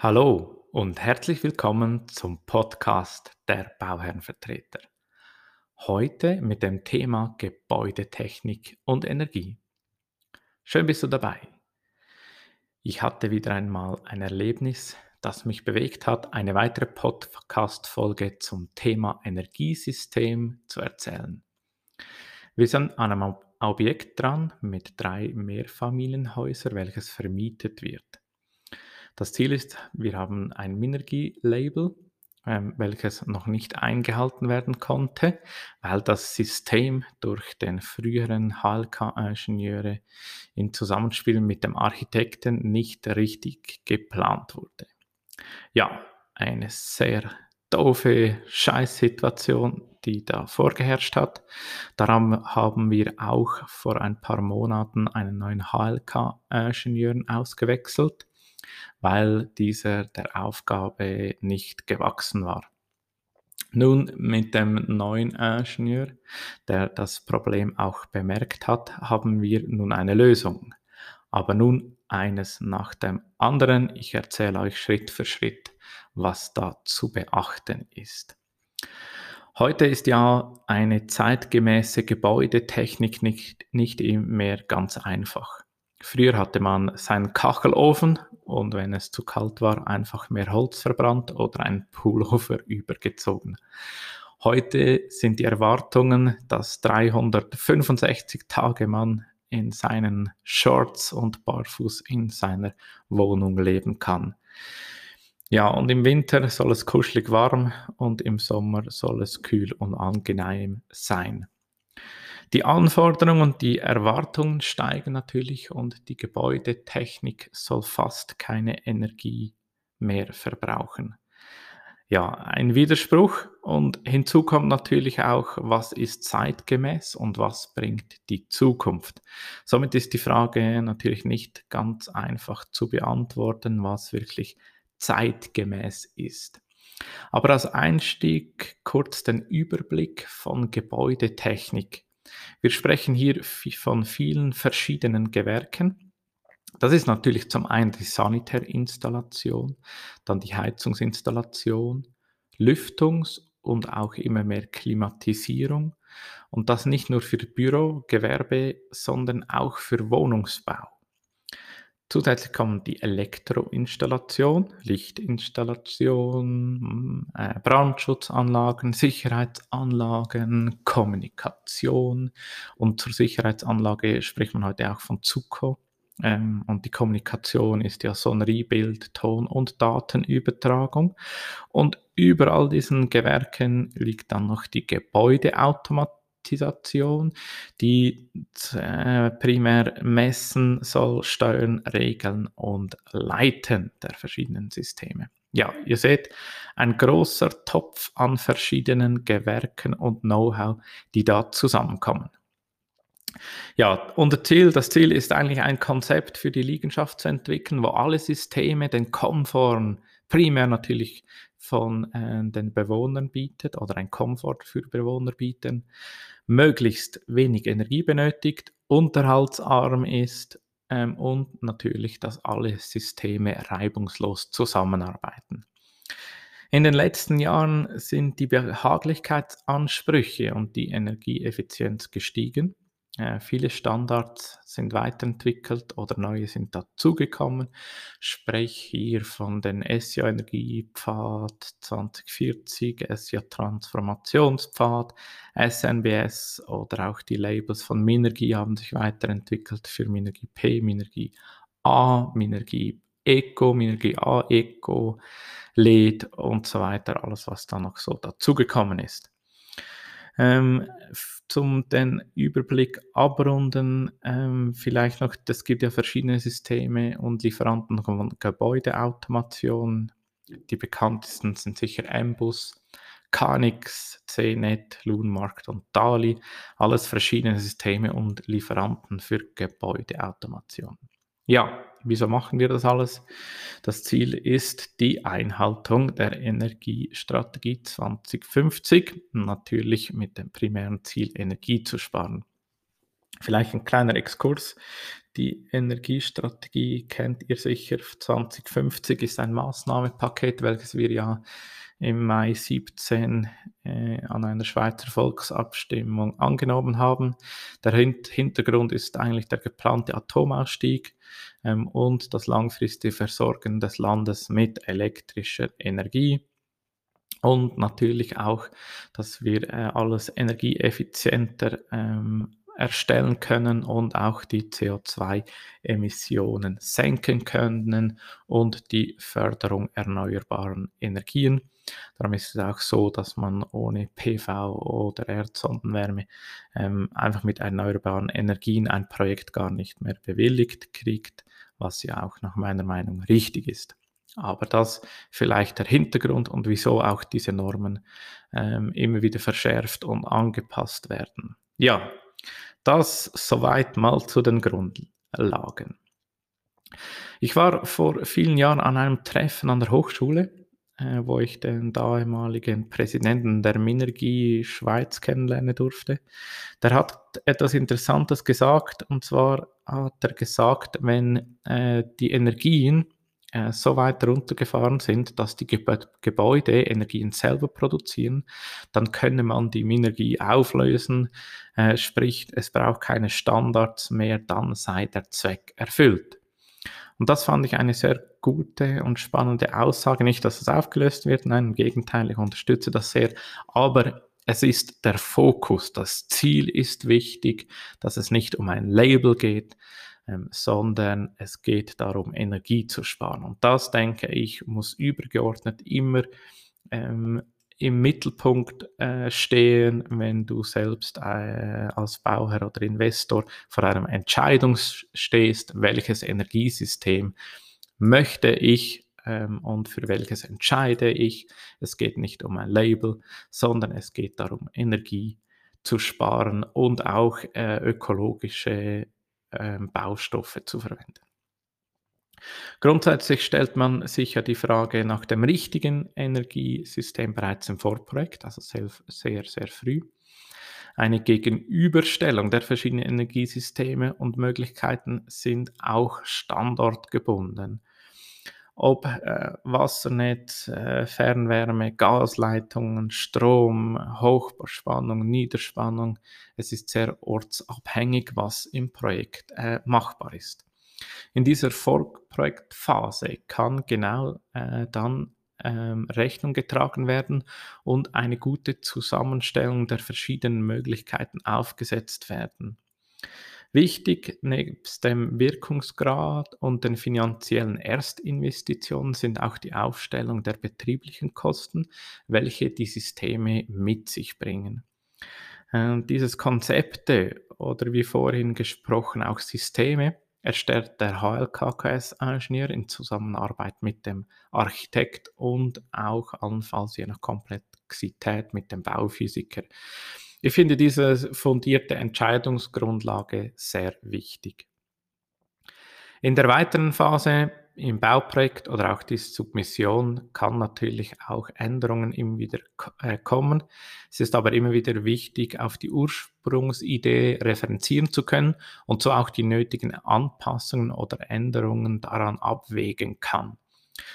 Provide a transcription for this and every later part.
Hallo und herzlich willkommen zum Podcast der Bauherrenvertreter. Heute mit dem Thema Gebäudetechnik und Energie. Schön bist du dabei. Ich hatte wieder einmal ein Erlebnis, das mich bewegt hat, eine weitere Podcast-Folge zum Thema Energiesystem zu erzählen. Wir sind an einem Objekt dran mit drei Mehrfamilienhäusern, welches vermietet wird. Das Ziel ist, wir haben ein Minergie-Label, ähm, welches noch nicht eingehalten werden konnte, weil das System durch den früheren HLK-Ingenieure in Zusammenspiel mit dem Architekten nicht richtig geplant wurde. Ja, eine sehr doofe Scheißsituation, die da vorgeherrscht hat. Daran haben wir auch vor ein paar Monaten einen neuen HLK-Ingenieur ausgewechselt weil dieser der Aufgabe nicht gewachsen war. Nun mit dem neuen Ingenieur, der das Problem auch bemerkt hat, haben wir nun eine Lösung. Aber nun eines nach dem anderen. Ich erzähle euch Schritt für Schritt, was da zu beachten ist. Heute ist ja eine zeitgemäße Gebäudetechnik nicht, nicht mehr ganz einfach. Früher hatte man seinen Kachelofen und wenn es zu kalt war, einfach mehr Holz verbrannt oder ein Pullover übergezogen. Heute sind die Erwartungen, dass 365 Tage man in seinen Shorts und barfuß in seiner Wohnung leben kann. Ja, und im Winter soll es kuschelig warm und im Sommer soll es kühl und angenehm sein. Die Anforderungen und die Erwartungen steigen natürlich und die Gebäudetechnik soll fast keine Energie mehr verbrauchen. Ja, ein Widerspruch und hinzu kommt natürlich auch, was ist zeitgemäß und was bringt die Zukunft. Somit ist die Frage natürlich nicht ganz einfach zu beantworten, was wirklich zeitgemäß ist. Aber als Einstieg kurz den Überblick von Gebäudetechnik. Wir sprechen hier von vielen verschiedenen Gewerken. Das ist natürlich zum einen die Sanitärinstallation, dann die Heizungsinstallation, Lüftungs- und auch immer mehr Klimatisierung. Und das nicht nur für Büro, Gewerbe, sondern auch für Wohnungsbau. Zusätzlich kommen die Elektroinstallation, Lichtinstallation, äh, Brandschutzanlagen, Sicherheitsanlagen, Kommunikation. Und zur Sicherheitsanlage spricht man heute auch von ZUKO. Ähm, und die Kommunikation ist ja Sonnerie, Bild, Ton und Datenübertragung. Und über all diesen Gewerken liegt dann noch die Organisation, die äh, primär messen soll, steuern, regeln und leiten der verschiedenen Systeme. Ja, ihr seht, ein großer Topf an verschiedenen Gewerken und Know-how, die da zusammenkommen. Ja, und Ziel, das Ziel ist eigentlich ein Konzept für die Liegenschaft zu entwickeln, wo alle Systeme den Komfort primär natürlich von äh, den Bewohnern bietet oder ein Komfort für Bewohner bieten, möglichst wenig Energie benötigt, unterhaltsarm ist ähm, und natürlich, dass alle Systeme reibungslos zusammenarbeiten. In den letzten Jahren sind die Behaglichkeitsansprüche und die Energieeffizienz gestiegen. Äh, viele Standards sind weiterentwickelt oder neue sind dazugekommen. Sprich hier von den SIA Energiepfad 2040, SIA Transformationspfad, SNBS oder auch die Labels von Minergie haben sich weiterentwickelt für Minergie P, Minergie A, Minergie Eco, Minergie A, Eco, LED und so weiter, alles was da noch so dazugekommen ist. Ähm, zum den Überblick abrunden, ähm, vielleicht noch, es gibt ja verschiedene Systeme und Lieferanten von Gebäudeautomation. Die bekanntesten sind sicher Mbus, Canix, CNET, Loonmarkt und DALI. Alles verschiedene Systeme und Lieferanten für Gebäudeautomation. Ja, wieso machen wir das alles? Das Ziel ist die Einhaltung der Energiestrategie 2050, natürlich mit dem primären Ziel, Energie zu sparen. Vielleicht ein kleiner Exkurs. Die Energiestrategie kennt ihr sicher. 2050 ist ein Maßnahmenpaket, welches wir ja im Mai 17 äh, an einer Schweizer Volksabstimmung angenommen haben. Der Hintergrund ist eigentlich der geplante Atomausstieg ähm, und das langfristige Versorgen des Landes mit elektrischer Energie. Und natürlich auch, dass wir äh, alles energieeffizienter ähm, erstellen können und auch die CO2-Emissionen senken können und die Förderung erneuerbaren Energien. Darum ist es auch so, dass man ohne PV oder Erdsondenwärme ähm, einfach mit erneuerbaren Energien ein Projekt gar nicht mehr bewilligt kriegt, was ja auch nach meiner Meinung richtig ist. Aber das vielleicht der Hintergrund und wieso auch diese Normen ähm, immer wieder verschärft und angepasst werden. Ja, das soweit mal zu den Grundlagen. Ich war vor vielen Jahren an einem Treffen an der Hochschule äh, wo ich den damaligen Präsidenten der Minergie Schweiz kennenlernen durfte. Der hat etwas Interessantes gesagt, und zwar hat er gesagt, wenn äh, die Energien äh, so weit runtergefahren sind, dass die Geb Gebäude Energien selber produzieren, dann könne man die Minergie auflösen, äh, sprich es braucht keine Standards mehr, dann sei der Zweck erfüllt. Und das fand ich eine sehr gute und spannende Aussage. Nicht, dass es aufgelöst wird, nein, im Gegenteil, ich unterstütze das sehr. Aber es ist der Fokus, das Ziel ist wichtig, dass es nicht um ein Label geht, ähm, sondern es geht darum, Energie zu sparen. Und das, denke ich, muss übergeordnet immer ähm, im Mittelpunkt äh, stehen, wenn du selbst äh, als Bauherr oder Investor vor einer Entscheidung stehst, welches Energiesystem möchte ich ähm, und für welches entscheide ich. Es geht nicht um ein Label, sondern es geht darum, Energie zu sparen und auch äh, ökologische ähm, Baustoffe zu verwenden. Grundsätzlich stellt man sich ja die Frage nach dem richtigen Energiesystem bereits im Vorprojekt, also sehr, sehr, sehr früh. Eine Gegenüberstellung der verschiedenen Energiesysteme und Möglichkeiten sind auch standortgebunden. Ob äh, Wassernetz, äh, Fernwärme, Gasleitungen, Strom, Hochspannung, Niederspannung, es ist sehr ortsabhängig, was im Projekt äh, machbar ist. In dieser Vorprojektphase kann genau äh, dann ähm, Rechnung getragen werden und eine gute Zusammenstellung der verschiedenen Möglichkeiten aufgesetzt werden. Wichtig nebst dem Wirkungsgrad und den finanziellen Erstinvestitionen sind auch die Aufstellung der betrieblichen Kosten, welche die Systeme mit sich bringen. Äh, dieses Konzepte oder wie vorhin gesprochen auch Systeme erstellt der HLKKS-Ingenieur in Zusammenarbeit mit dem Architekt und auch allenfalls je nach Komplexität mit dem Bauphysiker. Ich finde diese fundierte Entscheidungsgrundlage sehr wichtig. In der weiteren Phase im Bauprojekt oder auch die Submission kann natürlich auch Änderungen immer wieder äh, kommen. Es ist aber immer wieder wichtig, auf die Ursprungsidee referenzieren zu können und so auch die nötigen Anpassungen oder Änderungen daran abwägen kann.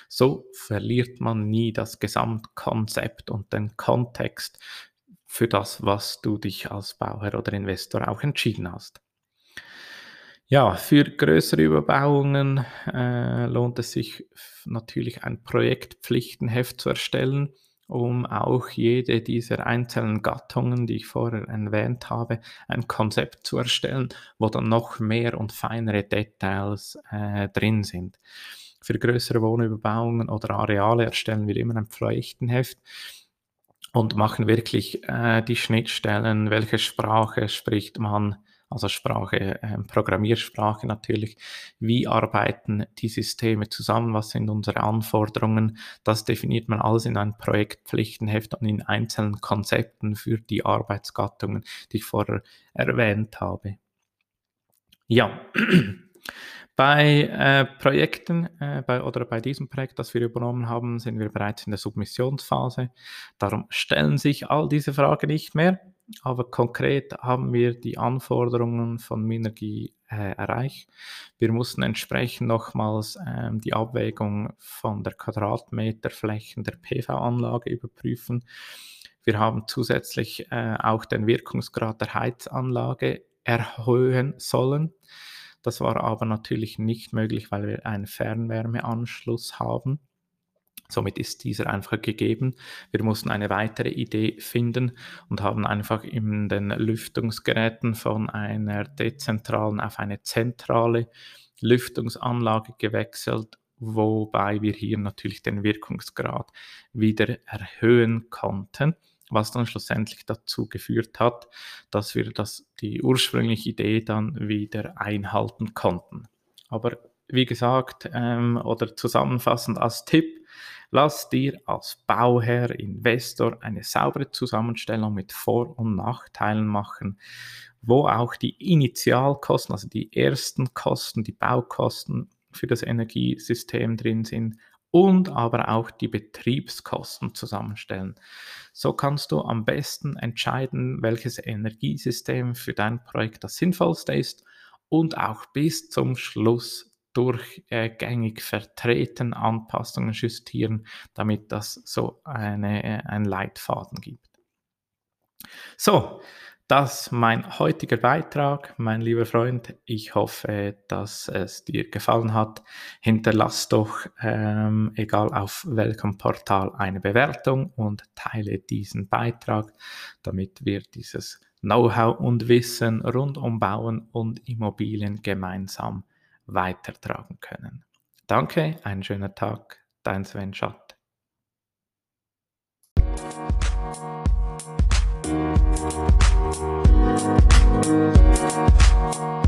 So verliert man nie das Gesamtkonzept und den Kontext für das, was du dich als Bauherr oder Investor auch entschieden hast. Ja, für größere Überbauungen äh, lohnt es sich natürlich ein Projektpflichtenheft zu erstellen, um auch jede dieser einzelnen Gattungen, die ich vorher erwähnt habe, ein Konzept zu erstellen, wo dann noch mehr und feinere Details äh, drin sind. Für größere Wohnüberbauungen oder Areale erstellen wir immer ein Pflichtenheft und machen wirklich äh, die Schnittstellen, welche Sprache spricht man, also Sprache, äh, Programmiersprache natürlich, wie arbeiten die Systeme zusammen, was sind unsere Anforderungen, das definiert man alles in einem Projektpflichtenheft und in einzelnen Konzepten für die Arbeitsgattungen, die ich vorher erwähnt habe. Ja, bei äh, Projekten äh, bei, oder bei diesem Projekt, das wir übernommen haben, sind wir bereits in der Submissionsphase. Darum stellen sich all diese Fragen nicht mehr. aber konkret haben wir die Anforderungen von Minergie äh, erreicht. Wir mussten entsprechend nochmals ähm, die Abwägung von der Quadratmeterflächen der PV-Anlage überprüfen. Wir haben zusätzlich äh, auch den Wirkungsgrad der Heizanlage erhöhen sollen. Das war aber natürlich nicht möglich, weil wir einen Fernwärmeanschluss haben. Somit ist dieser einfach gegeben. Wir mussten eine weitere Idee finden und haben einfach in den Lüftungsgeräten von einer dezentralen auf eine zentrale Lüftungsanlage gewechselt, wobei wir hier natürlich den Wirkungsgrad wieder erhöhen konnten was dann schlussendlich dazu geführt hat, dass wir das, die ursprüngliche Idee dann wieder einhalten konnten. Aber wie gesagt, ähm, oder zusammenfassend als Tipp, lass dir als Bauherr, Investor eine saubere Zusammenstellung mit Vor- und Nachteilen machen, wo auch die Initialkosten, also die ersten Kosten, die Baukosten für das Energiesystem drin sind und aber auch die Betriebskosten zusammenstellen. So kannst du am besten entscheiden, welches Energiesystem für dein Projekt das sinnvollste ist und auch bis zum Schluss durchgängig vertreten, Anpassungen justieren, damit das so eine, ein Leitfaden gibt. So, das mein heutiger Beitrag, mein lieber Freund. Ich hoffe, dass es dir gefallen hat. Hinterlass doch, ähm, egal auf welchem Portal, eine Bewertung und teile diesen Beitrag, damit wir dieses Know-how und Wissen rund um Bauen und Immobilien gemeinsam weitertragen können. Danke, einen schönen Tag, dein Sven Schatt. Thank you. Thank you.